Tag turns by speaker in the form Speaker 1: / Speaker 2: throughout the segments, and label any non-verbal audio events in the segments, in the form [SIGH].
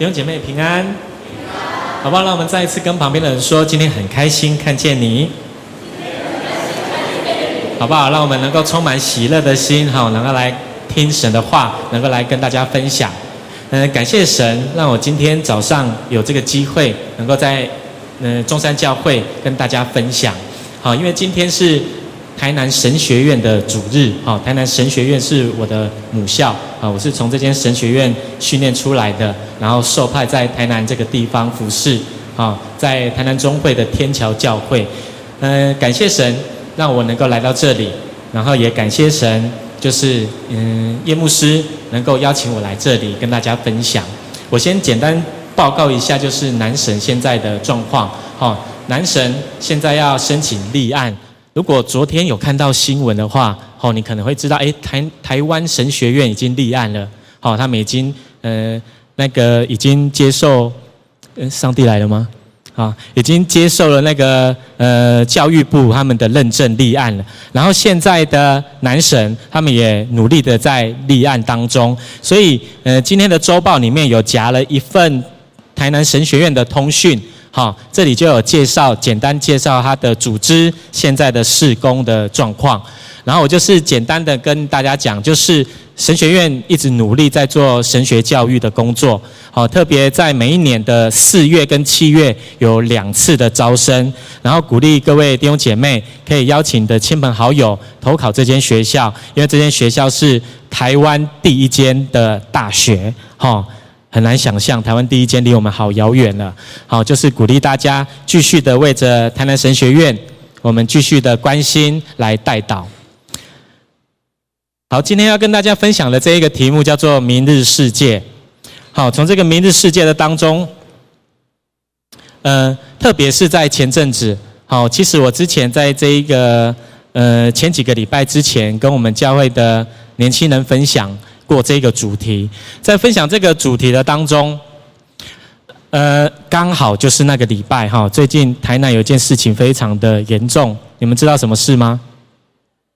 Speaker 1: 弟兄姐妹平安，好不好？让我们再一次跟旁边的人说，今天很开心看见你，好不好？让我们能够充满喜乐的心，好，能够来听神的话，能够来跟大家分享。嗯，感谢神，让我今天早上有这个机会，能够在嗯中山教会跟大家分享。好，因为今天是台南神学院的主日，好，台南神学院是我的母校。啊，我是从这间神学院训练出来的，然后受派在台南这个地方服侍。啊，在台南中会的天桥教会，嗯，感谢神让我能够来到这里，然后也感谢神，就是嗯叶牧师能够邀请我来这里跟大家分享。我先简单报告一下，就是男神现在的状况。好，男神现在要申请立案。如果昨天有看到新闻的话，哦，你可能会知道，诶，台台湾神学院已经立案了，好，他们已经，呃，那个已经接受，呃，上帝来了吗？啊，已经接受了那个呃教育部他们的认证立案了，然后现在的南神他们也努力的在立案当中，所以，呃，今天的周报里面有夹了一份台南神学院的通讯。好，这里就有介绍，简单介绍它的组织现在的事工的状况。然后我就是简单的跟大家讲，就是神学院一直努力在做神学教育的工作。好，特别在每一年的四月跟七月有两次的招生，然后鼓励各位弟兄姐妹可以邀请的亲朋好友投考这间学校，因为这间学校是台湾第一间的大学。好。很难想象，台湾第一间离我们好遥远了。好，就是鼓励大家继续的为着台南神学院，我们继续的关心来代祷。好，今天要跟大家分享的这一个题目叫做“明日世界”。好，从这个“明日世界”的当中，呃，特别是在前阵子，好，其实我之前在这一个呃前几个礼拜之前，跟我们教会的年轻人分享。过这个主题，在分享这个主题的当中，呃，刚好就是那个礼拜哈，最近台南有件事情非常的严重，你们知道什么事吗？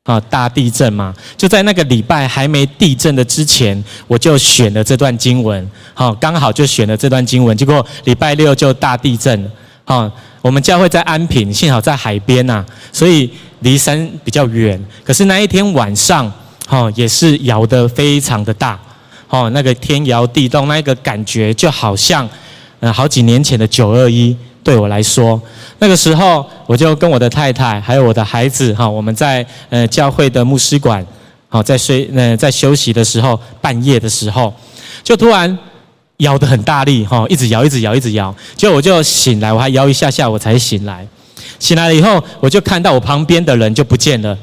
Speaker 1: 啊，大地震嘛，就在那个礼拜还没地震的之前，我就选了这段经文，好，刚好就选了这段经文，结果礼拜六就大地震了，好，我们教会在安平，幸好在海边呐，所以离山比较远，可是那一天晚上。哦，也是摇得非常的大，哦，那个天摇地动，那个感觉就好像，呃，好几年前的九二一，对我来说，那个时候我就跟我的太太还有我的孩子，哈，我们在呃教会的牧师馆，好，在睡呃在休息的时候，半夜的时候，就突然摇得很大力，哈，一直摇，一直摇，一直摇，结果我就醒来，我还摇一下下，我才醒来，醒来了以后，我就看到我旁边的人就不见了，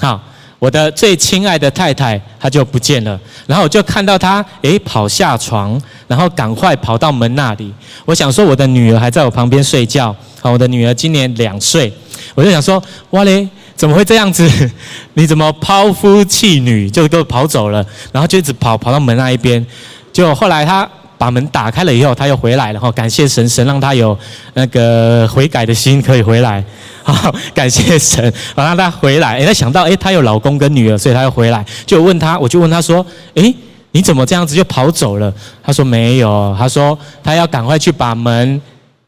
Speaker 1: 好。我的最亲爱的太太，她就不见了。然后我就看到她，诶，跑下床，然后赶快跑到门那里。我想说，我的女儿还在我旁边睡觉。好，我的女儿今年两岁。我就想说，哇嘞，怎么会这样子？[LAUGHS] 你怎么抛夫弃女，就都跑走了？然后就一直跑跑到门那一边。就后来她。把门打开了以后，他又回来了哈，感谢神，神让他有那个悔改的心，可以回来。[LAUGHS] 好，感谢神，好让他回来。诶，他想到诶，他有老公跟女儿，所以他又回来。就问他，我就问他说，诶，你怎么这样子就跑走了？他说没有，他说他要赶快去把门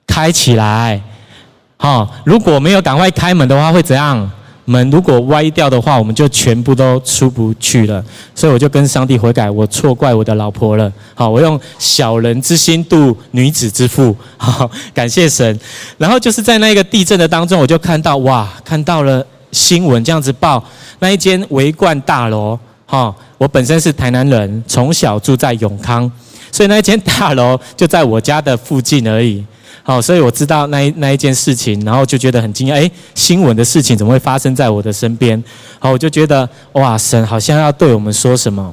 Speaker 1: 开起来。好，如果没有赶快开门的话，会怎样？门如果歪掉的话，我们就全部都出不去了。所以我就跟上帝悔改，我错怪我的老婆了。好，我用小人之心度女子之腹。[LAUGHS] 好，感谢神。然后就是在那个地震的当中，我就看到哇，看到了新闻这样子报，那一间维冠大楼。哈，我本身是台南人，从小住在永康，所以那一间大楼就在我家的附近而已。好，所以我知道那一那一件事情，然后就觉得很惊讶，诶，新闻的事情怎么会发生在我的身边？好，我就觉得哇，神好像要对我们说什么。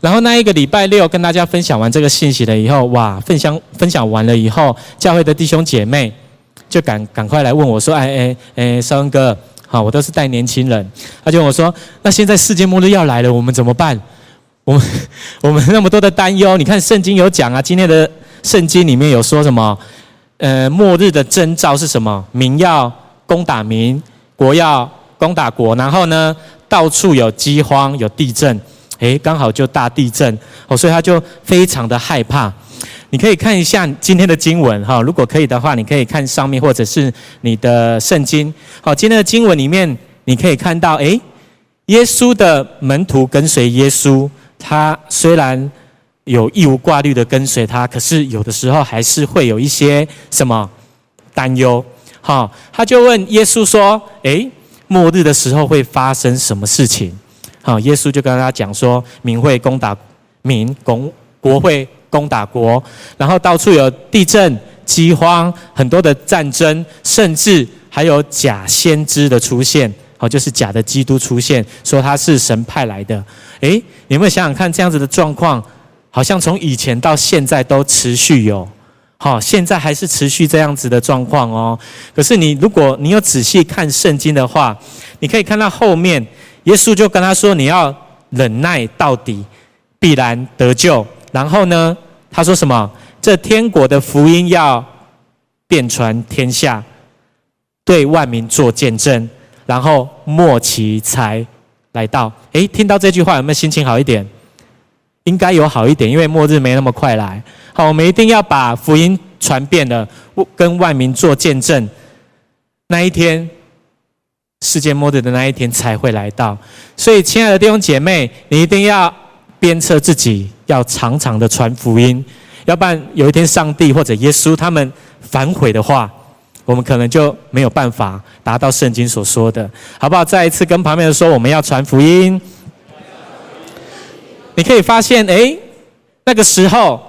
Speaker 1: 然后那一个礼拜六跟大家分享完这个信息了以后，哇，分享分享完了以后，教会的弟兄姐妹就赶赶快来问我说，哎哎哎，少恩哥，好，我都是带年轻人，他就问我说，那现在世界末日要来了，我们怎么办？我们 [LAUGHS] 我们那么多的担忧，你看圣经有讲啊，今天的圣经里面有说什么？呃，末日的征兆是什么？民要攻打民，国要攻打国，然后呢，到处有饥荒，有地震，诶，刚好就大地震哦，所以他就非常的害怕。你可以看一下今天的经文哈，如果可以的话，你可以看上面或者是你的圣经。好，今天的经文里面你可以看到，诶，耶稣的门徒跟随耶稣，他虽然有义无挂虑的跟随他，可是有的时候还是会有一些什么担忧。好，他就问耶稣说：“诶，末日的时候会发生什么事情？”好，耶稣就跟他讲说：“民会攻打民，国国会攻打国，然后到处有地震、饥荒，很多的战争，甚至还有假先知的出现。好，就是假的基督出现，说他是神派来的。诶，你有没有想想看，这样子的状况，好像从以前到现在都持续有。”好，现在还是持续这样子的状况哦。可是你，如果你有仔细看圣经的话，你可以看到后面，耶稣就跟他说：“你要忍耐到底，必然得救。”然后呢，他说什么？这天国的福音要遍传天下，对万民做见证，然后末期才来到。诶，听到这句话有没有心情好一点？应该有好一点，因为末日没那么快来。好，我们一定要把福音传遍了，跟万民做见证。那一天，世界末日的那一天才会来到。所以，亲爱的弟兄姐妹，你一定要鞭策自己，要常常的传福音。要不然，有一天上帝或者耶稣他们反悔的话，我们可能就没有办法达到圣经所说的，好不好？再一次跟旁边人说，我们要传福音。你可以发现，诶，那个时候。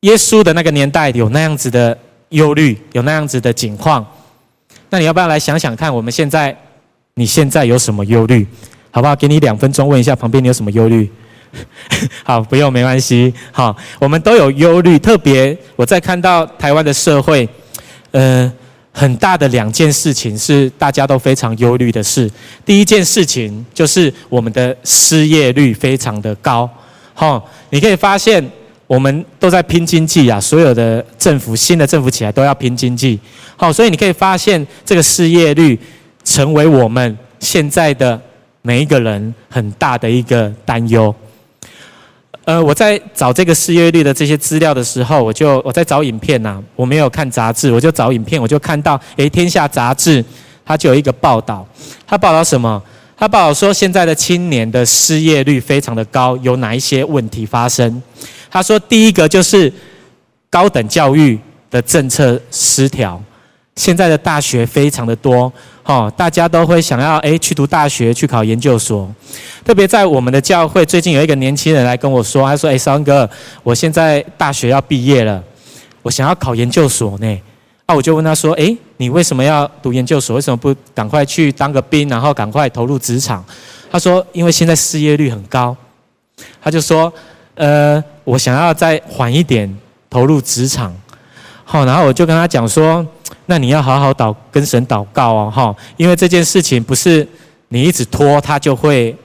Speaker 1: 耶稣的那个年代有那样子的忧虑，有那样子的景况。那你要不要来想想看？我们现在，你现在有什么忧虑？好不好？给你两分钟，问一下旁边你有什么忧虑？好，不用，没关系。好，我们都有忧虑。特别我在看到台湾的社会，呃，很大的两件事情是大家都非常忧虑的事。第一件事情就是我们的失业率非常的高。好，你可以发现。我们都在拼经济啊，所有的政府，新的政府起来都要拼经济。好，所以你可以发现这个失业率成为我们现在的每一个人很大的一个担忧。呃，我在找这个失业率的这些资料的时候，我就我在找影片呐、啊，我没有看杂志，我就找影片，我就看到，诶，天下杂志它就有一个报道，它报道什么？它报道说现在的青年的失业率非常的高，有哪一些问题发生？他说：“第一个就是高等教育的政策失调，现在的大学非常的多，哈，大家都会想要诶去读大学，去考研究所。特别在我们的教会，最近有一个年轻人来跟我说，他说：‘诶，三哥，我现在大学要毕业了，我想要考研究所呢。’啊，我就问他说：‘诶，你为什么要读研究所？为什么不赶快去当个兵，然后赶快投入职场？’他说：‘因为现在失业率很高。’他就说。”呃，我想要再缓一点投入职场，好，然后我就跟他讲说，那你要好好祷跟神祷告哦，哈，因为这件事情不是你一直拖他就会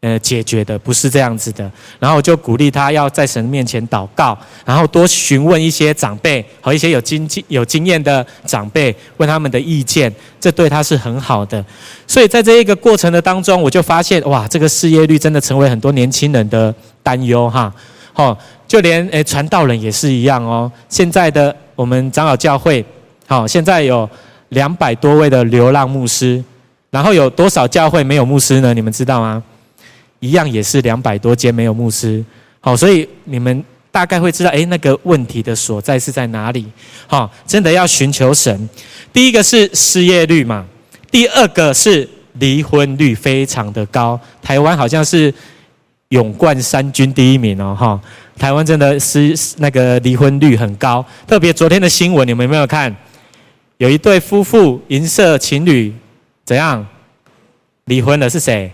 Speaker 1: 呃解决的，不是这样子的。然后就鼓励他要在神面前祷告，然后多询问一些长辈和一些有经济有经验的长辈，问他们的意见，这对他是很好的。所以在这一个过程的当中，我就发现哇，这个失业率真的成为很多年轻人的。担忧哈，好，就连诶传道人也是一样哦。现在的我们长老教会，好，现在有两百多位的流浪牧师，然后有多少教会没有牧师呢？你们知道吗？一样也是两百多间没有牧师。好，所以你们大概会知道，诶，那个问题的所在是在哪里？好，真的要寻求神。第一个是失业率嘛，第二个是离婚率非常的高。台湾好像是。勇冠三军第一名哦，哈！台湾真的是那个离婚率很高，特别昨天的新闻你们有没有看？有一对夫妇银色情侣怎样离婚了？是谁？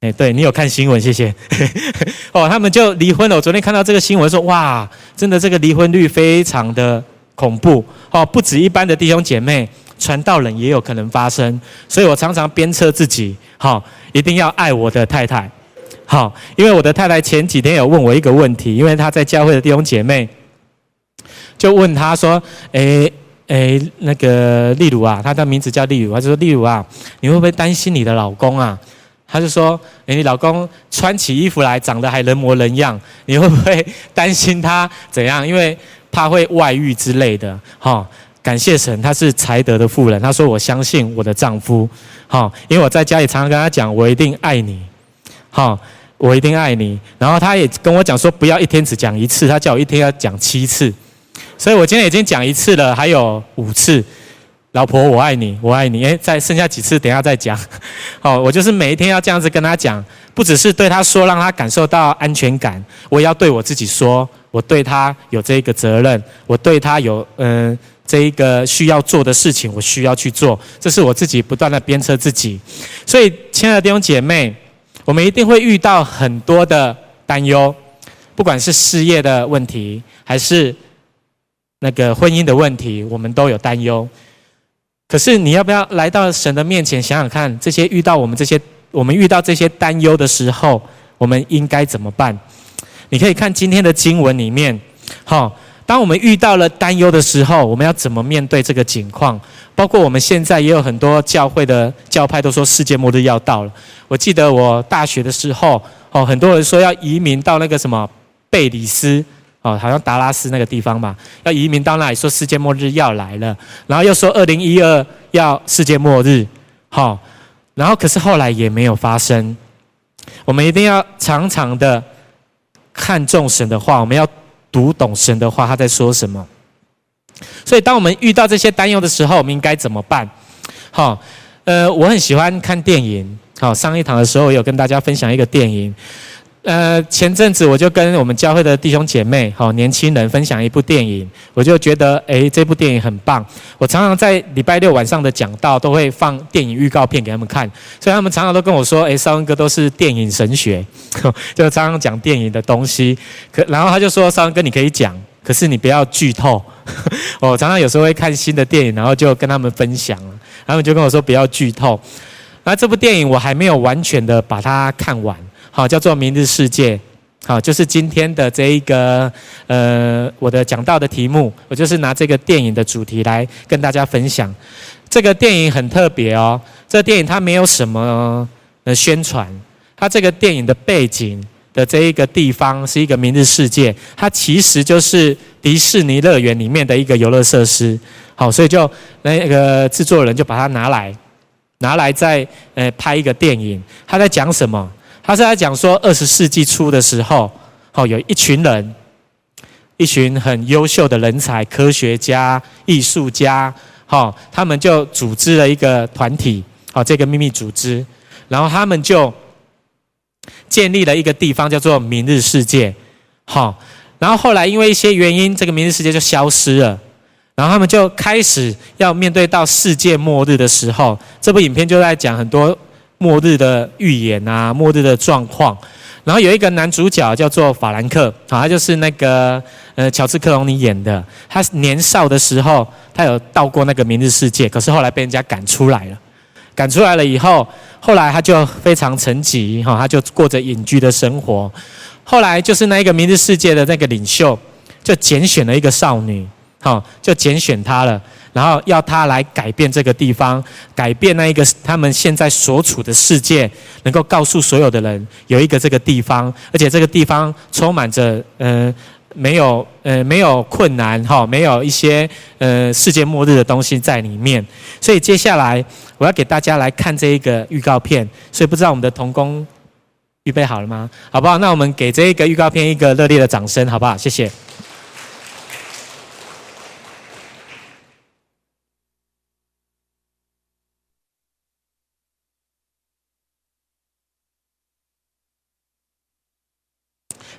Speaker 1: 哎，对你有看新闻，谢谢。[LAUGHS] 哦，他们就离婚了。我昨天看到这个新闻说，哇，真的这个离婚率非常的恐怖哦，不止一般的弟兄姐妹，传道人也有可能发生。所以我常常鞭策自己，好，一定要爱我的太太。好，因为我的太太前几天有问我一个问题，因为她在教会的弟兄姐妹就问她说：“诶诶，那个例如啊，她的名字叫例如，她就说例如啊，你会不会担心你的老公啊？他就说：“诶，你老公穿起衣服来，长得还人模人样，你会不会担心他怎样？因为怕会外遇之类的。[LAUGHS] ”哈，感谢神，他是才德的妇人。他说：“我相信我的丈夫。”哈，因为我在家里常常跟他讲：“我一定爱你。”哈，我一定爱你。然后他也跟我讲说：“不要一天只讲一次，他叫我一天要讲七次。”所以我今天已经讲一次了，还有五次。老婆，我爱你，我爱你。诶，再剩下几次，等下再讲。[LAUGHS] 好，我就是每一天要这样子跟他讲，不只是对他说，让他感受到安全感，我也要对我自己说，我对他有这个责任，我对他有嗯、这一个需要做的事情，我需要去做。这是我自己不断的鞭策自己。所以，亲爱的弟兄姐妹，我们一定会遇到很多的担忧，不管是事业的问题，还是那个婚姻的问题，我们都有担忧。可是你要不要来到神的面前想想看，这些遇到我们这些我们遇到这些担忧的时候，我们应该怎么办？你可以看今天的经文里面，好，当我们遇到了担忧的时候，我们要怎么面对这个境况？包括我们现在也有很多教会的教派都说世界末日要到了。我记得我大学的时候，哦，很多人说要移民到那个什么贝里斯。哦，好像达拉斯那个地方嘛，要移民到那里，说世界末日要来了，然后又说二零一二要世界末日，好，然后可是后来也没有发生。我们一定要常常的看重神的话，我们要读懂神的话，他在说什么。所以，当我们遇到这些担忧的时候，我们应该怎么办？好，呃，我很喜欢看电影。好，上一堂的时候，有跟大家分享一个电影。呃，前阵子我就跟我们教会的弟兄姐妹、好年轻人分享一部电影，我就觉得，诶，这部电影很棒。我常常在礼拜六晚上的讲道都会放电影预告片给他们看，所以他们常常都跟我说，诶，少恩哥都是电影神学，[LAUGHS] 就常常讲电影的东西。可然后他就说，少恩哥你可以讲，可是你不要剧透。我 [LAUGHS] 常常有时候会看新的电影，然后就跟他们分享，他们就跟我说不要剧透。那这部电影我还没有完全的把它看完。好，叫做《明日世界》。好，就是今天的这一个呃，我的讲到的题目，我就是拿这个电影的主题来跟大家分享。这个电影很特别哦，这个电影它没有什么呃宣传，它这个电影的背景的这一个地方是一个明日世界，它其实就是迪士尼乐园里面的一个游乐设施。好，所以就那个制作人就把它拿来，拿来再呃拍一个电影。他在讲什么？他是在讲说，二十世纪初的时候，好，有一群人，一群很优秀的人才，科学家、艺术家，好，他们就组织了一个团体，好，这个秘密组织，然后他们就建立了一个地方，叫做明日世界，好，然后后来因为一些原因，这个明日世界就消失了，然后他们就开始要面对到世界末日的时候，这部影片就在讲很多。末日的预言啊，末日的状况，然后有一个男主角叫做法兰克，好，他就是那个呃乔治克隆尼演的。他年少的时候，他有到过那个明日世界，可是后来被人家赶出来了。赶出来了以后，后来他就非常沉寂，哈，他就过着隐居的生活。后来就是那一个明日世界的那个领袖，就拣选了一个少女，好，就拣选他了。然后要他来改变这个地方，改变那一个他们现在所处的世界，能够告诉所有的人有一个这个地方，而且这个地方充满着呃没有呃没有困难哈，没有一些呃世界末日的东西在里面。所以接下来我要给大家来看这一个预告片，所以不知道我们的童工预备好了吗？好不好？那我们给这一个预告片一个热烈的掌声，好不好？谢谢。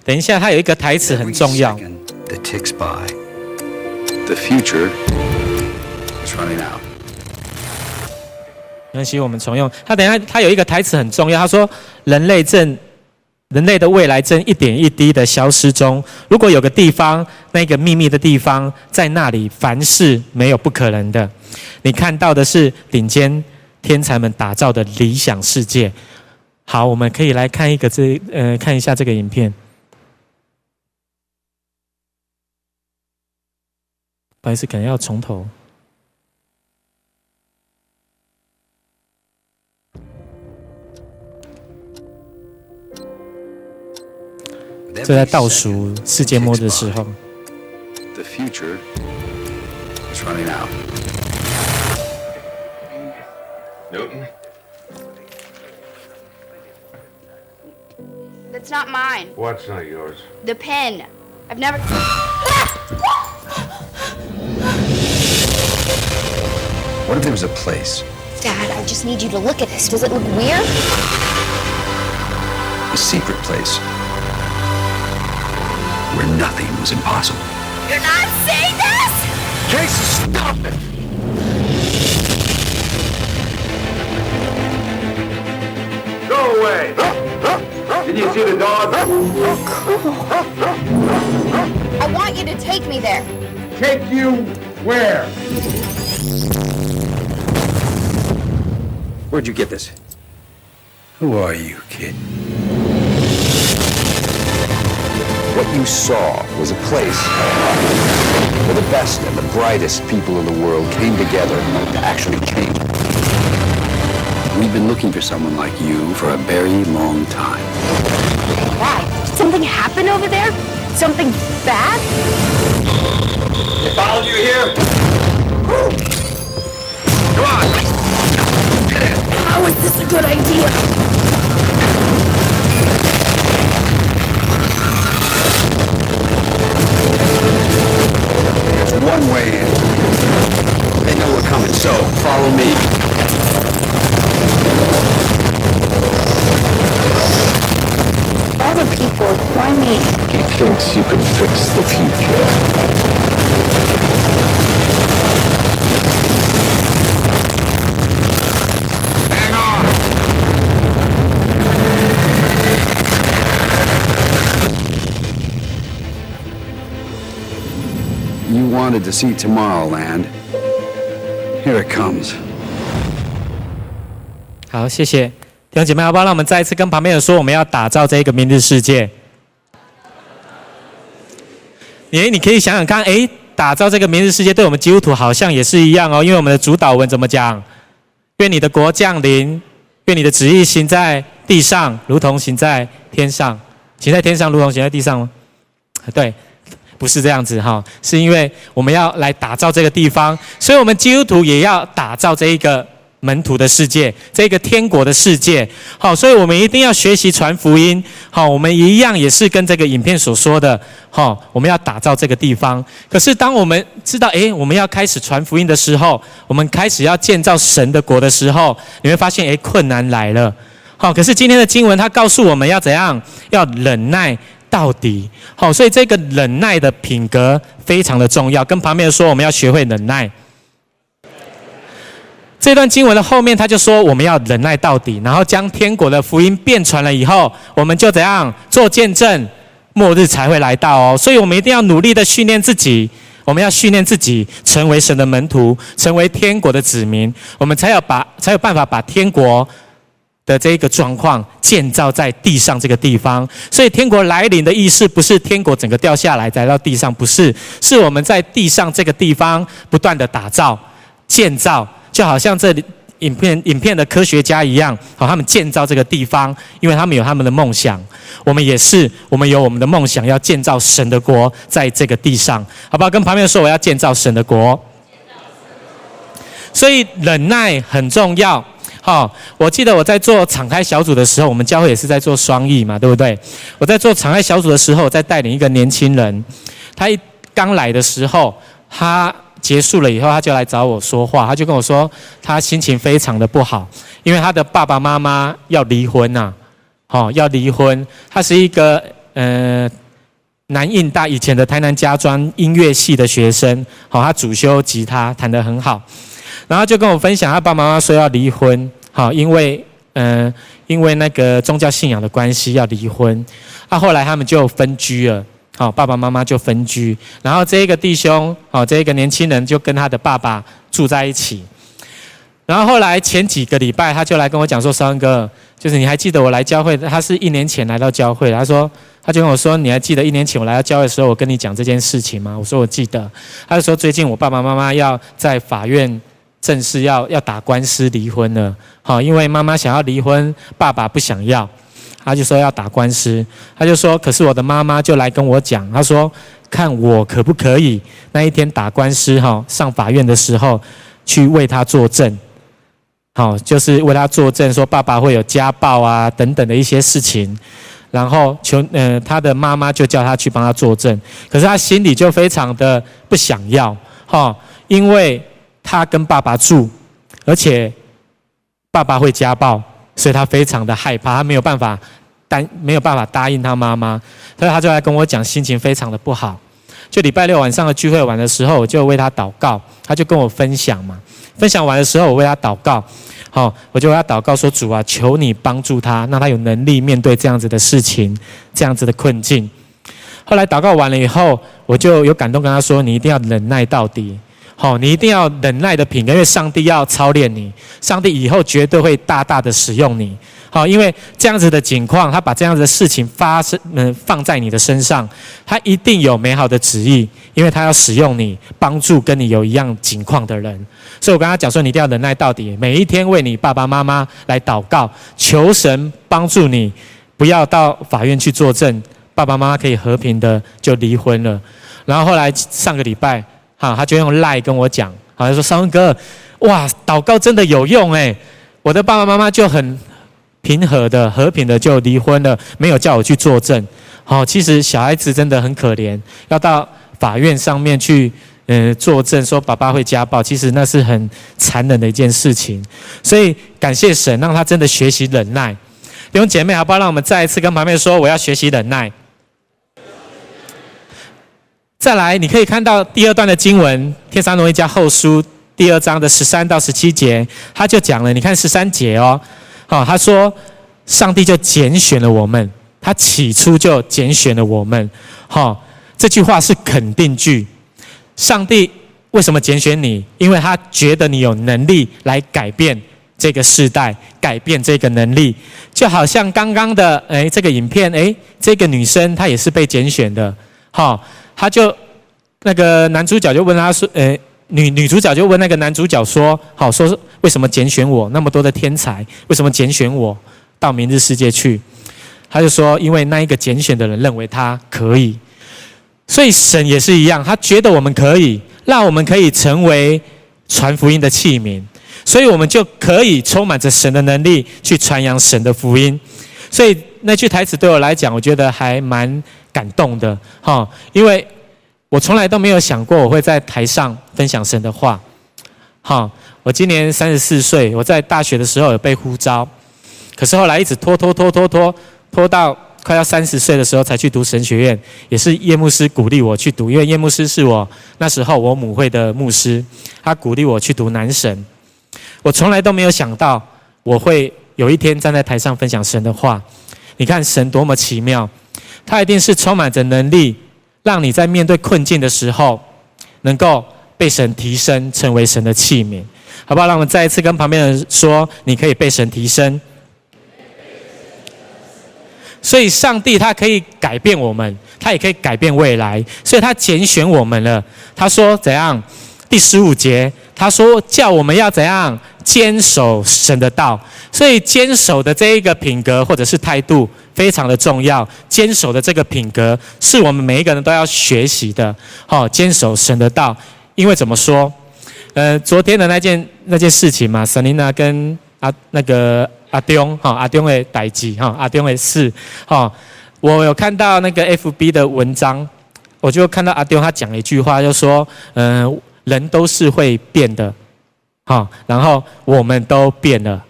Speaker 1: 等一下，他有一个台词很重要。没关系，我们重用。他等一下，他有一个台词很重要。他说：“人类正，人类的未来正一点一滴的消失中。如果有个地方，那个秘密的地方，在那里，凡事没有不可能的。你看到的是顶尖天才们打造的理想世界。好，我们可以来看一个这，呃，看一下这个影片。”不好意思可能要从头就在倒数世界末的时候
Speaker 2: the future
Speaker 3: tryingout 有嗯 thatsnotminewhatsnotyoursthepeni'venever
Speaker 2: What if there was a place,
Speaker 3: Dad, I just need you to look at this. Does it look weird?
Speaker 2: a secret place, where nothing was impossible?
Speaker 3: You're not saying this!
Speaker 4: Jason, stop it! Go away! Did you see the dog?
Speaker 3: I want you to take me there.
Speaker 4: Take you where?
Speaker 2: Where'd you get this? Who are you, kid? What you saw was a place where the best and the brightest people in the world came together to actually change. We've been looking for someone like you for a very long time.
Speaker 3: Why? Did something happen over there? Something bad?
Speaker 4: They followed you here? Come on!
Speaker 3: How is this a good idea?
Speaker 2: One way in. They know we're coming, so follow me.
Speaker 3: Other people, why me?
Speaker 4: He thinks you can fix the future.
Speaker 2: Wanted to see Tomorrowland. Here it comes.
Speaker 1: 好，谢谢弟兄姐妹，好不好？让我们再一次跟旁边人说，我们要打造这个明日世界。诶，你可以想想看，哎，打造这个明日世界，对我们基督徒好像也是一样哦。因为我们的主祷文怎么讲？愿你的国降临，愿你的旨意行在地上，如同行在天上。行在天上，如同行在地上吗？对，不是这样子哈，是因为我们要来打造这个地方，所以我们基督徒也要打造这一个。门徒的世界，这个天国的世界，好，所以我们一定要学习传福音，好，我们一样也是跟这个影片所说的，好，我们要打造这个地方。可是当我们知道，诶，我们要开始传福音的时候，我们开始要建造神的国的时候，你会发现，诶，困难来了，好，可是今天的经文它告诉我们要怎样，要忍耐到底，好，所以这个忍耐的品格非常的重要。跟旁边说，我们要学会忍耐。这段经文的后面，他就说我们要忍耐到底，然后将天国的福音遍传了以后，我们就怎样做见证，末日才会来到哦。所以我们一定要努力的训练自己，我们要训练自己成为神的门徒，成为天国的子民，我们才有把才有办法把天国的这个状况建造在地上这个地方。所以天国来临的意思不是天国整个掉下来来到地上，不是，是我们在地上这个地方不断的打造、建造。就好像这里影片影片的科学家一样，好，他们建造这个地方，因为他们有他们的梦想。我们也是，我们有我们的梦想，要建造神的国在这个地上，好不好？跟旁边说，我要建造神的国。所以忍耐很重要。好，我记得我在做敞开小组的时候，我们教会也是在做双翼嘛，对不对？我在做敞开小组的时候，我在带领一个年轻人，他一刚来的时候，他。结束了以后，他就来找我说话。他就跟我说，他心情非常的不好，因为他的爸爸妈妈要离婚呐，好，要离婚。他是一个呃南印大以前的台南家专音乐系的学生，好，他主修吉他，弹得很好。然后就跟我分享，他爸爸妈妈说要离婚，好，因为呃因为那个宗教信仰的关系要离婚。啊，后来他们就分居了。好，爸爸妈妈就分居，然后这一个弟兄，好，这一个年轻人就跟他的爸爸住在一起。然后后来前几个礼拜，他就来跟我讲说：“三哥，就是你还记得我来教会？他是一年前来到教会，他说，他就跟我说：你还记得一年前我来到教会的时候，我跟你讲这件事情吗？我说我记得。他就说最近我爸爸妈妈要在法院正式要要打官司离婚了，好，因为妈妈想要离婚，爸爸不想要。”他就说要打官司，他就说，可是我的妈妈就来跟我讲，他说看我可不可以那一天打官司哈，上法院的时候去为他作证，好，就是为他作证，说爸爸会有家暴啊等等的一些事情，然后求呃他的妈妈就叫他去帮他作证，可是他心里就非常的不想要哈，因为他跟爸爸住，而且爸爸会家暴。所以他非常的害怕，他没有办法答，没有办法答应他妈妈，所以他就来跟我讲，心情非常的不好。就礼拜六晚上的聚会完的时候，我就为他祷告，他就跟我分享嘛。分享完的时候，我为他祷告，好，我就为他祷告说：“主啊，求你帮助他，让他有能力面对这样子的事情，这样子的困境。”后来祷告完了以后，我就有感动跟他说：“你一定要忍耐到底。”好，你一定要忍耐的品格，因为上帝要操练你，上帝以后绝对会大大的使用你。好，因为这样子的情况，他把这样子的事情发生，嗯，放在你的身上，他一定有美好的旨意，因为他要使用你，帮助跟你有一样境况的人。所以我跟他讲说，你一定要忍耐到底，每一天为你爸爸妈妈来祷告，求神帮助你，不要到法院去作证，爸爸妈妈可以和平的就离婚了。然后后来上个礼拜。好，他就用赖跟我讲，好，像说三文哥，哇，祷告真的有用诶，我的爸爸妈妈就很平和的、和平的就离婚了，没有叫我去作证。好，其实小孩子真的很可怜，要到法院上面去，呃，作证说爸爸会家暴，其实那是很残忍的一件事情。所以感谢神，让他真的学习忍耐。弟兄姐妹，好不好？让我们再一次跟旁边说，我要学习忍耐。再来，你可以看到第二段的经文，《帖撒罗尼迦后书》第二章的十三到十七节，他就讲了。你看十三节哦，好，他说上帝就拣选了我们，他起初就拣选了我们。好，这句话是肯定句。上帝为什么拣选你？因为他觉得你有能力来改变这个世代，改变这个能力。就好像刚刚的诶这个影片，诶这个女生她也是被拣选的。好。他就那个男主角就问他说：“呃，女女主角就问那个男主角说，好，说为什么拣选我那么多的天才，为什么拣选我到明日世界去？”他就说：“因为那一个拣选的人认为他可以，所以神也是一样，他觉得我们可以，让我们可以成为传福音的器皿，所以我们就可以充满着神的能力去传扬神的福音。所以那句台词对我来讲，我觉得还蛮。”感动的哈，因为我从来都没有想过我会在台上分享神的话。哈，我今年三十四岁，我在大学的时候有被呼召，可是后来一直拖拖拖拖拖拖到快要三十岁的时候才去读神学院，也是叶牧师鼓励我去读，因为叶牧师是我那时候我母会的牧师，他鼓励我去读男神。我从来都没有想到我会有一天站在台上分享神的话。你看神多么奇妙。他一定是充满着能力，让你在面对困境的时候，能够被神提升，成为神的器皿，好不好？让我们再一次跟旁边的人说，你可以被神提升。所以，上帝他可以改变我们，他也可以改变未来，所以他拣选我们了。他说怎样？第十五节，他说叫我们要怎样？坚守神的道。所以，坚守的这一个品格或者是态度。非常的重要，坚守的这个品格是我们每一个人都要学习的。好，坚守神的道，因为怎么说？呃，昨天的那件那件事情嘛，Selina 跟阿那个阿东哈，阿东的代志哈，阿东的事哈，我有看到那个 FB 的文章，我就看到阿东他讲了一句话，就说，嗯、人都是会变的，好，然后我们都变了，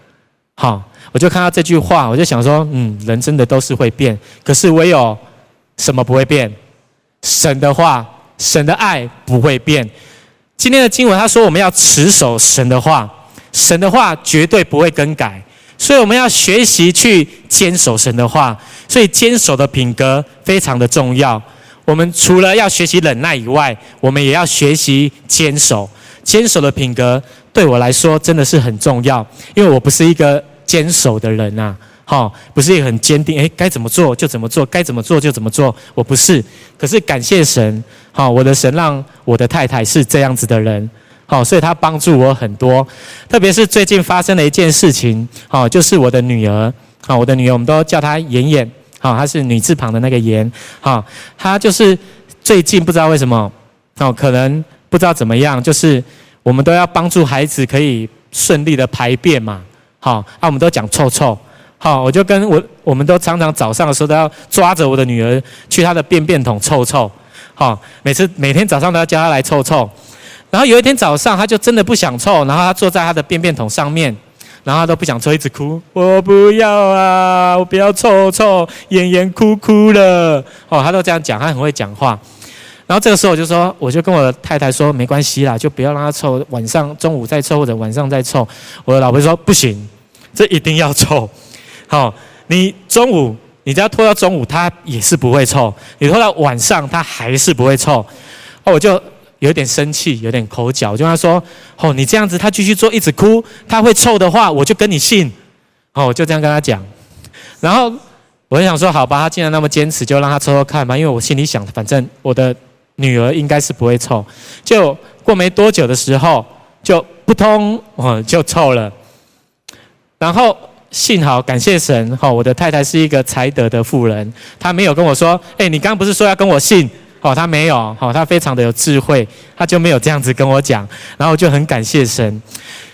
Speaker 1: 好。我就看到这句话，我就想说，嗯，人真的都是会变，可是唯有什么不会变？神的话，神的爱不会变。今天的经文他说，我们要持守神的话，神的话绝对不会更改，所以我们要学习去坚守神的话。所以坚守的品格非常的重要。我们除了要学习忍耐以外，我们也要学习坚守。坚守的品格对我来说真的是很重要，因为我不是一个。坚守的人呐，好，不是一个很坚定？诶，该怎么做就怎么做，该怎么做就怎么做。我不是，可是感谢神，好，我的神让我的太太是这样子的人，好，所以她帮助我很多。特别是最近发生了一件事情，好，就是我的女儿，好，我的女儿我们都叫她妍妍，好，她是女字旁的那个妍，好，她就是最近不知道为什么，哦，可能不知道怎么样，就是我们都要帮助孩子可以顺利的排便嘛，好，啊，我们都讲臭臭，好，我就跟我，我们都常常早上的时候都要抓着我的女儿去她的便便桶臭臭，好，每次每天早上都要叫她来臭臭，然后有一天早上她就真的不想臭，然后她坐在她的便便桶上面。然后她都不想抽，一直哭。我不要啊！我不要臭臭，妍妍哭哭了。哦，她都这样讲，她很会讲话。然后这个时候我就说，我就跟我的太太说，没关系啦，就不要让他臭，晚上中午再臭或者晚上再臭。我的老婆说不行，这一定要臭。[LAUGHS] 好，你中午你只要拖到中午，他也是不会臭；你拖到晚上，他还是不会臭。哦，我就。有点生气，有点口角，我就跟他说：“哦，你这样子，他继续做，一直哭，他会臭的话，我就跟你姓。”哦，我就这样跟他讲。然后我就想说：“好吧，他既然那么坚持，就让他抽抽看吧。”因为我心里想，反正我的女儿应该是不会臭。就过没多久的时候，就扑通，哦，就臭了。然后幸好感谢神，哈，我的太太是一个才德的妇人，她没有跟我说：“哎，你刚刚不是说要跟我姓？”哦，她没有，哦，她非常的有智慧，她就没有这样子跟我讲，然后就很感谢神。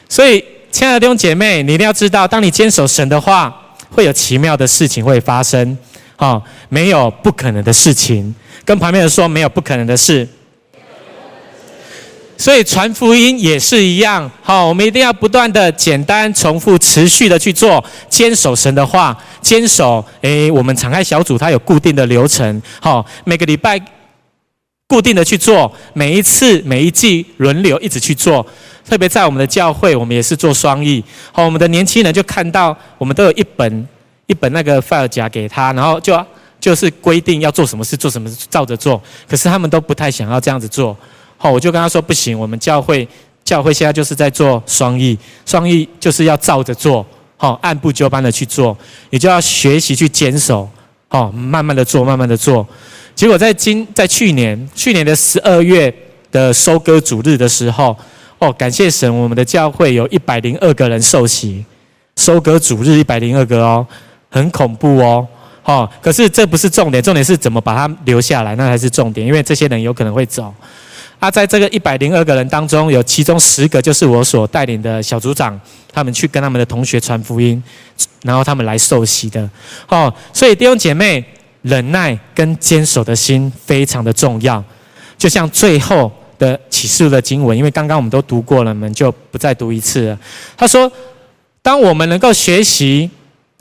Speaker 1: 所以，亲爱的弟兄姐妹，你一定要知道，当你坚守神的话，会有奇妙的事情会发生。哦，没有不可能的事情，跟旁边人说没有不可能的事。所以传福音也是一样，好，我们一定要不断的简单重复、持续的去做，坚守神的话，坚守。诶，我们敞开小组，它有固定的流程，好，每个礼拜。固定的去做，每一次每一季轮流一直去做，特别在我们的教会，我们也是做双翼。好，我们的年轻人就看到我们都有一本一本那个 file 夹给他，然后就就是规定要做什么事做什么事照着做，可是他们都不太想要这样子做。好，我就跟他说不行，我们教会教会现在就是在做双翼，双翼就是要照着做，好，按部就班的去做，也就要学习去坚守，好，慢慢的做，慢慢的做。结果在今在去年去年的十二月的收割主日的时候，哦，感谢神，我们的教会有一百零二个人受洗，收割主日一百零二个哦，很恐怖哦，哦，可是这不是重点，重点是怎么把他留下来，那才是重点，因为这些人有可能会走。啊，在这个一百零二个人当中，有其中十个就是我所带领的小组长，他们去跟他们的同学传福音，然后他们来受洗的，哦，所以弟兄姐妹。忍耐跟坚守的心非常的重要，就像最后的启示的经文，因为刚刚我们都读过了，我们就不再读一次了。他说：“当我们能够学习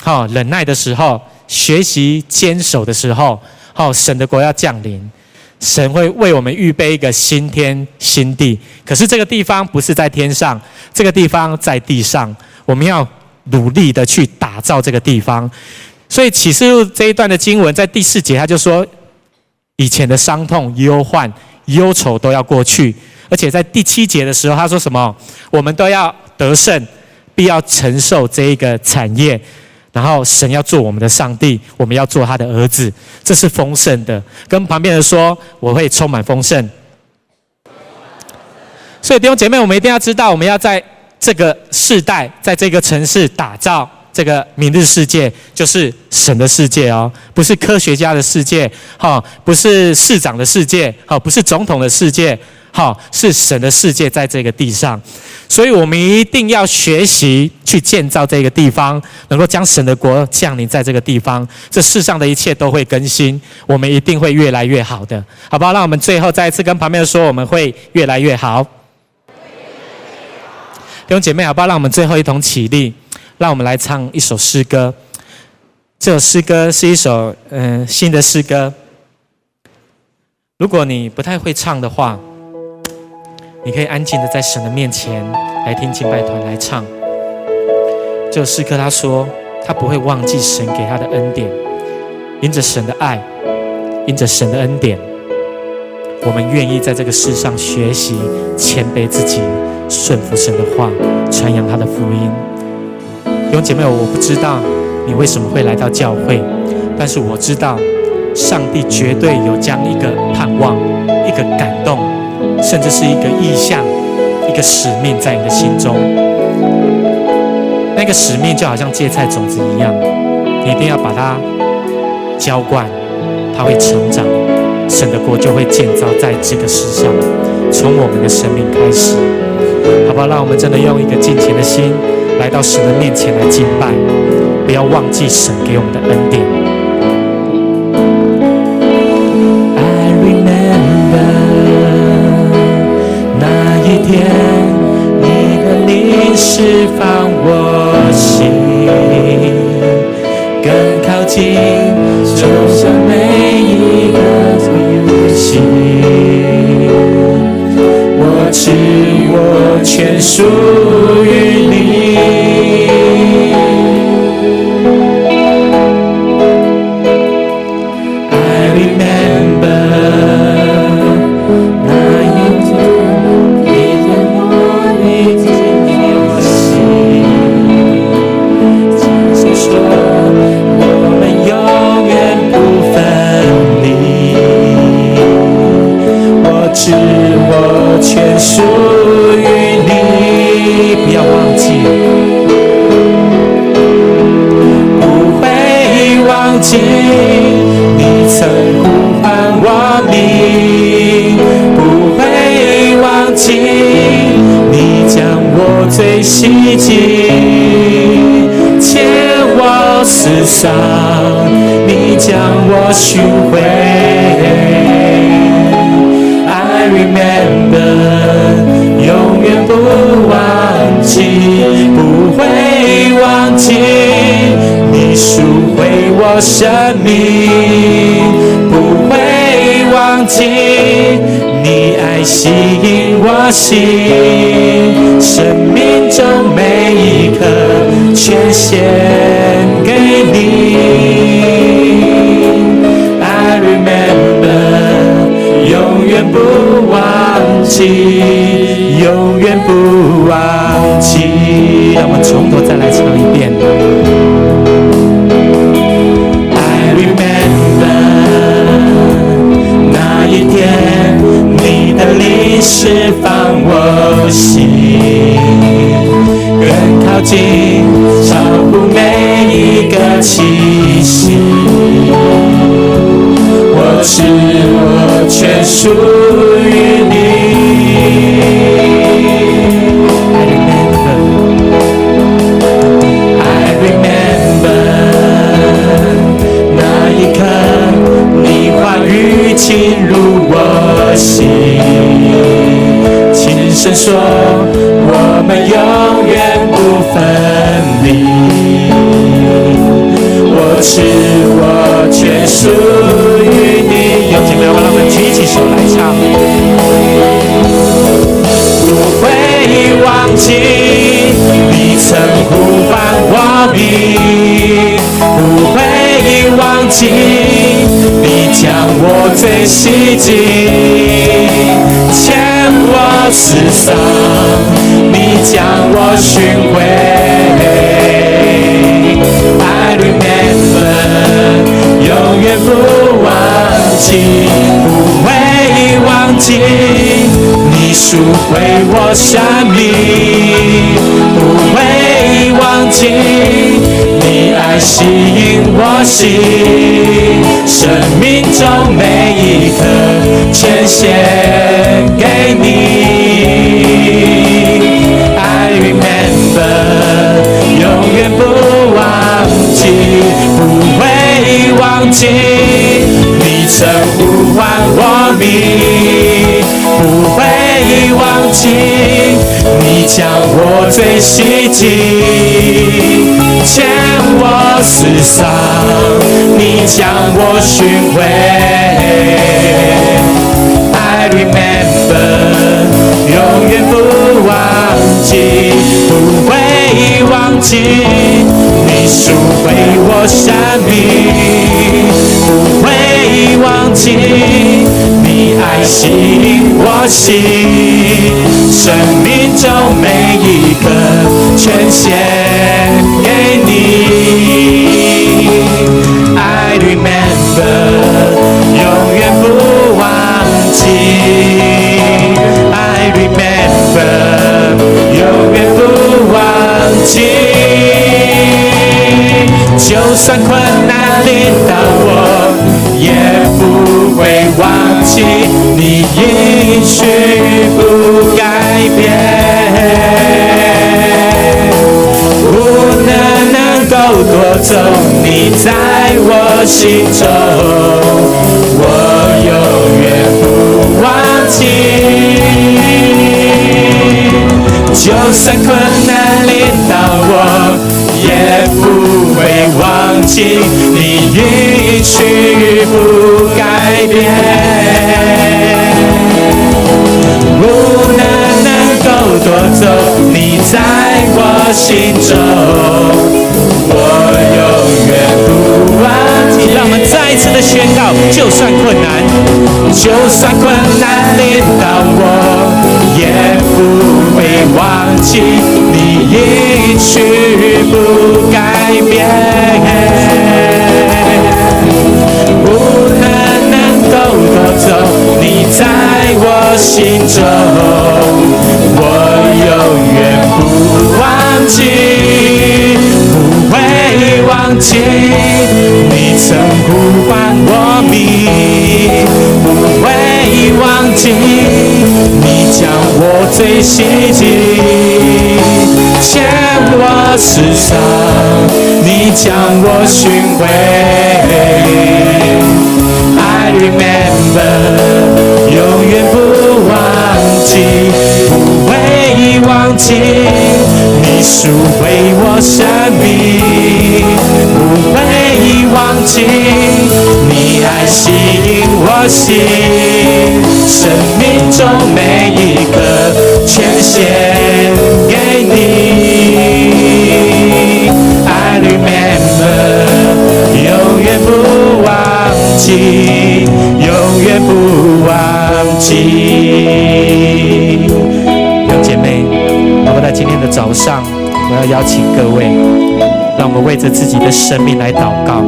Speaker 1: 好忍耐的时候，学习坚守的时候，好神的国要降临，神会为我们预备一个新天新地。可是这个地方不是在天上，这个地方在地上，我们要努力的去打造这个地方。”所以启示录这一段的经文，在第四节他就说，以前的伤痛、忧患、忧愁都要过去，而且在第七节的时候，他说什么？我们都要得胜，必要承受这一个产业，然后神要做我们的上帝，我们要做他的儿子，这是丰盛的。跟旁边人说，我会充满丰盛。所以弟兄姐妹，我们一定要知道，我们要在这个世代，在这个城市打造。这个明日世界就是神的世界哦，不是科学家的世界，哈，不是市长的世界，哈，不是总统的世界，好，是神的世界在这个地上，所以我们一定要学习去建造这个地方，能够将神的国降临在这个地方，这世上的一切都会更新，我们一定会越来越好的，好不好？让我们最后再一次跟旁边说，我们会越来越好。弟兄姐妹，好不好？让我们最后一同起立。让我们来唱一首诗歌。这首诗歌是一首嗯、新的诗歌。如果你不太会唱的话，你可以安静的在神的面前来听敬拜团来唱。这诗歌他说，他不会忘记神给他的恩典，因着神的爱，因着神的恩典，我们愿意在这个世上学习谦卑自己，顺服神的话，传扬他的福音。弟兄姐妹，我不知道你为什么会来到教会，但是我知道，上帝绝对有将一个盼望、一个感动，甚至是一个意向、一个使命在你的心中。那个使命就好像芥菜种子一样，你一定要把它浇灌，它会成长，神的国就会建造在这个世上，从我们的生命开始，好不好？让我们真的用一个敬虔的心来到神的面前来敬拜，不要忘记神给我们的恩典。释放我心。更靠近，就像每一个呼吸，我知我全属于远不忘记，永远不忘记。让我们从头再来唱一遍。I remember 那一天，你的离释放我心，越靠近，守护每一个期。全属不会忘记，你赎回我生命，不会忘记。你爱吸引我心，生命中每一刻全献给你。I remember，永远不忘记，不会忘记，你曾呼唤我名，不会忘记，你将我最希冀。牵我世上，你将我寻回。I remember，永远不忘记，不会忘记，你赎回我生命，不会忘记，你爱吸引我心，生命中每一刻全献。给你，I remember，永远不忘记，I remember，永远不忘记，就算困你应许不改变。无能能够夺走你在我心中，我永远不忘记。就算困难临到我，也不会忘记你应许不改变。我走你在。我心中，我永远不忘记。让我们再一次的宣告：就算困难，就算困难临到我，也不会忘记你一去不改变。无能能够夺走你在我心中，永远不忘。记，不会忘记，你曾呼唤我名，不会忘记，你将我最希冀牵我世上，你将我寻回。I remember，永远不忘记，不忘记。你赎回我生命，不会忘记你爱吸引我心，生命中每一刻全献给你。I remember，永远不忘记，永远不忘记。早上，我要邀请各位，让我们为着自己的生命来祷告，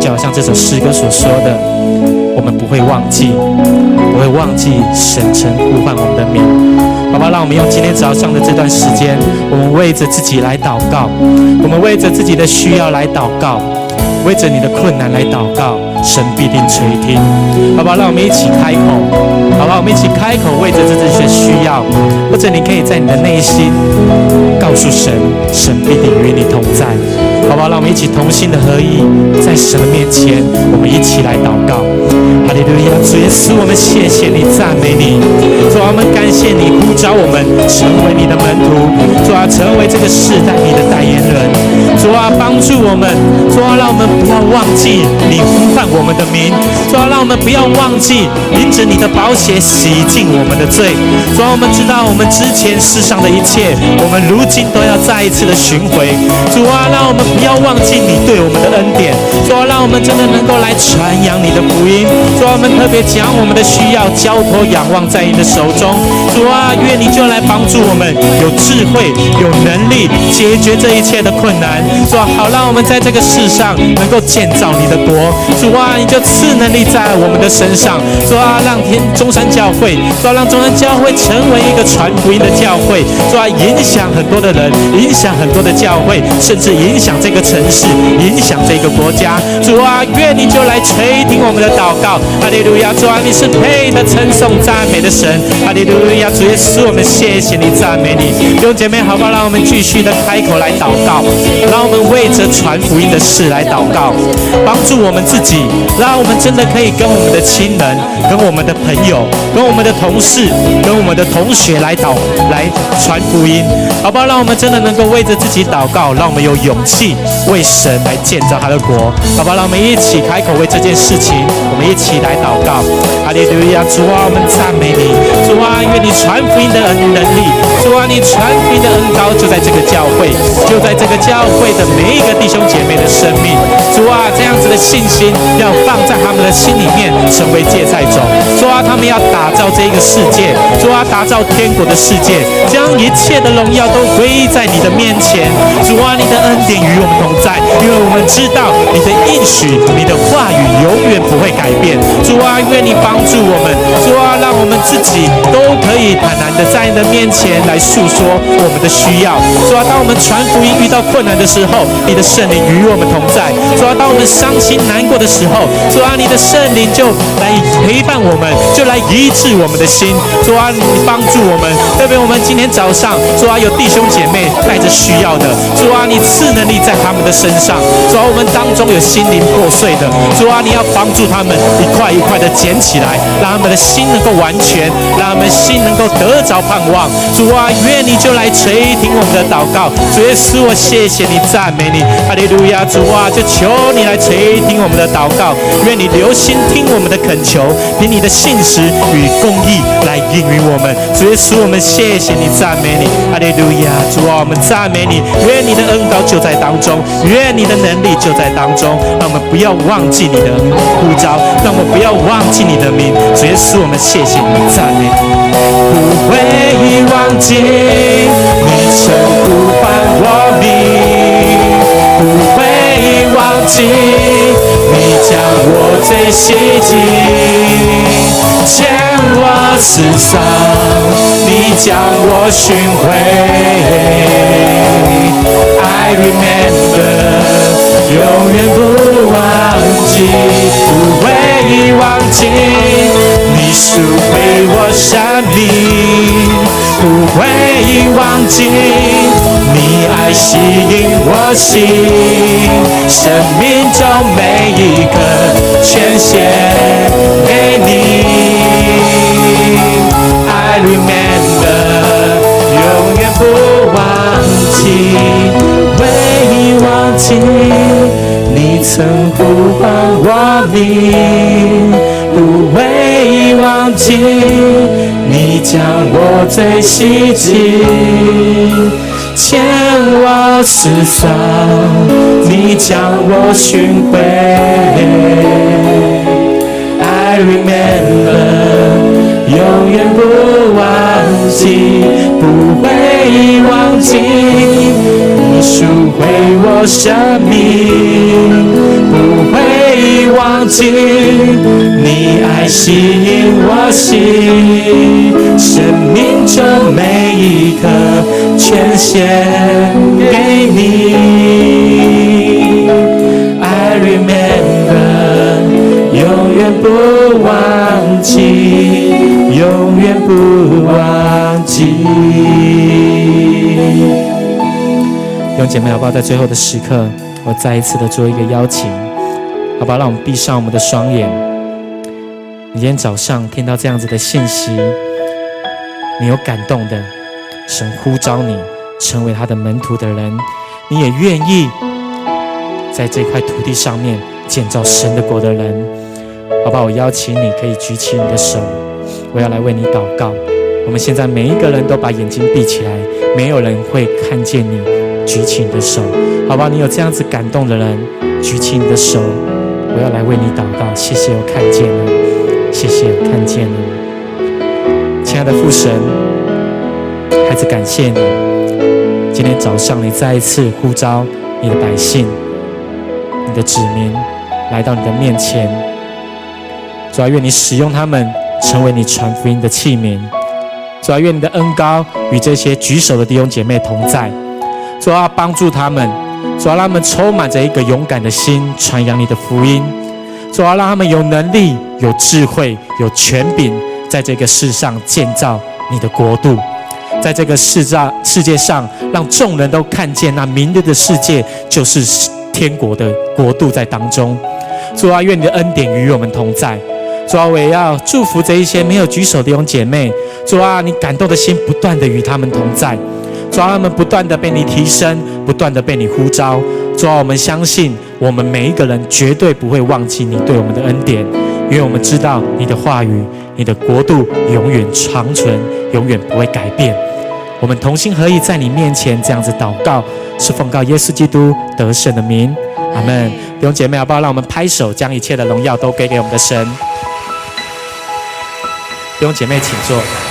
Speaker 1: 就好像这首诗歌所说的，我们不会忘记，不会忘记神曾呼唤我们的名。好吧，让我们用今天早上的这段时间，我们为着自己来祷告，我们为着自己的需要来祷告，为着你的困难来祷告，神必定垂听。好不好，让我们一起开口。好不好，我们一起开口为着这这些需要，或者你可以在你的内心告诉神，神必定与你同在。好吧，让我们一起同心的合一，在神的面前，我们一起来祷告。哈利路亚，主耶稣，我们谢谢你，赞美你。主啊，我们感谢你呼召我们成为你的门徒，主啊，成为这个世代你的代言人。主啊，帮助我们，主啊，让我们不要忘记你呼唤我们的名。主啊，让我们不要忘记因着你的宝血。洗净我们的罪，主啊，我们知道我们之前世上的一切，我们如今都要再一次的寻回。主啊，让我们不要忘记你对我们的恩典。主啊，让我们真的能够来传扬你的福音。主啊，我们特别将我们的需要交托仰望在你的手中。主啊，愿你就来帮助我们，有智慧、有能力解决这一切的困难。主啊，好让我们在这个世上能够建造你的国。主啊，你就赐能力在我们的身上。主啊，让天中山。教会，主啊让中山教会成为一个传福音的教会，主啊影响很多的人，影响很多的教会，甚至影响这个城市，影响这个国家。主啊，愿你就来垂听我们的祷告。哈利路亚，主啊，你是配得称颂赞美的神。哈利路亚，主耶稣，我们谢谢你，赞美你。弟兄姐妹，好不好？让我们继续的开口来祷告，让我们为着传福音的事来祷告，帮助我们自己，让我们真的可以跟我们的亲人，跟我们的朋友。跟我们的同事、跟我们的同学来祷、来传福音，好不好？让我们真的能够为着自己祷告，让我们有勇气为神来建造他的国，好不好？让我们一起开口为这件事情，我们一起来祷告。哈利路亚，主啊，我们赞美你，主啊，愿你传福音的能力，主啊，你传福音的恩膏就在这个教会，就在这个教会的每一个弟兄姐妹的生命，主啊，这样子的信心要放在他们的心里面，成为芥菜种，主啊，他们要。打造这一个世界，主啊，打造天国的世界，将一切的荣耀都归在你的面前。主啊，你的恩典与我们同在，因为我们知道你的应许，你的话语永远不会改变。主啊，愿你帮助我们。主啊，让我们自己都可以坦然的在你的面前来诉说我们的需要。主啊，当我们传福音遇到困难的时候，你的圣灵与我们同在。主啊，当我们伤心难过的时候，主啊，你的圣灵就来陪伴我们，就来医治我们的心。主啊，你帮助我们。特别我们今天早上，主啊，有弟兄姐妹带着需要的，主啊，你赐能力在他们的身上。主啊，我们当中有心灵破碎的，主啊，你要帮助他们一块一块的捡起来，让他们的心能够完全，让他们心能够得着盼望。主啊，愿你就来垂听我们的祷告。主耶稣，我谢谢你，赞美你，哈利路亚。主啊，就求你来垂听我们的祷告，愿你留心听我们的恳求，凭你的信实与公义来应允我们。主耶稣，我们谢谢你，赞美你，哈利路亚。主啊，我们赞美你，愿你的恩膏就在当中，愿你的能力就在当中，让我们不要忘记你的呼召，让我们不要忘记你的名。主耶稣，我们谢谢你，赞美你，不会忘记你曾呼唤我名，不会忘记你将我最吸进。牵我世上，你将我寻回。I remember，永远不忘记，不会忘记。你赎回我生命，不会忘记。你爱吸引我心，生命中每一刻全献给你。I remember，永远不忘记，忘记，你曾呼唤我名，不会忘记，你将我最吸进，牵我世上，你将我寻回。I remember，永远不忘记，不会忘记。赎回我生命，不会忘记。你爱吸引我心，生命中每一刻全献给你。I remember，永远不。忘记，永远不忘记。弟姐妹，好不好？在最后的时刻，我再一次的做一个邀请，好不好？让我们闭上我们的双眼。你今天早上听到这样子的信息，你有感动的，神呼召你成为他的门徒的人，你也愿意在这块土地上面建造神的国的人。好不好？我邀请你，可以举起你的手，我要来为你祷告。我们现在每一个人都把眼睛闭起来，没有人会看见你举起你的手。好吧？你有这样子感动的人，举起你的手，我要来为你祷告。谢谢，我看见了，谢谢，我看见了。亲爱的父神，孩子感谢你，今天早上你再一次呼召你的百姓，你的子民来到你的面前。主啊，愿你使用他们，成为你传福音的器皿。主啊，愿你的恩高与这些举手的弟兄姐妹同在。主要，帮助他们，主要，让他们充满着一个勇敢的心，传扬你的福音。主要，让他们有能力、有智慧、有权柄，在这个世上建造你的国度，在这个世上世界上，让众人都看见那明日的世界就是天国的国度在当中。主啊，愿你的恩典与我们同在。主啊，我也要祝福这一些没有举手的弟兄姐妹。主啊，你感动的心不断的与他们同在。主啊，他们不断的被你提升，不断的被你呼召。主啊，我们相信，我们每一个人绝对不会忘记你对我们的恩典，因为我们知道你的话语、你的国度永远长存，永远不会改变。我们同心合意在你面前这样子祷告，是奉告耶稣基督得胜的名。阿门。弟兄姐妹，好不好？让我们拍手，将一切的荣耀都给给我们的神。弟兄姐妹，请坐。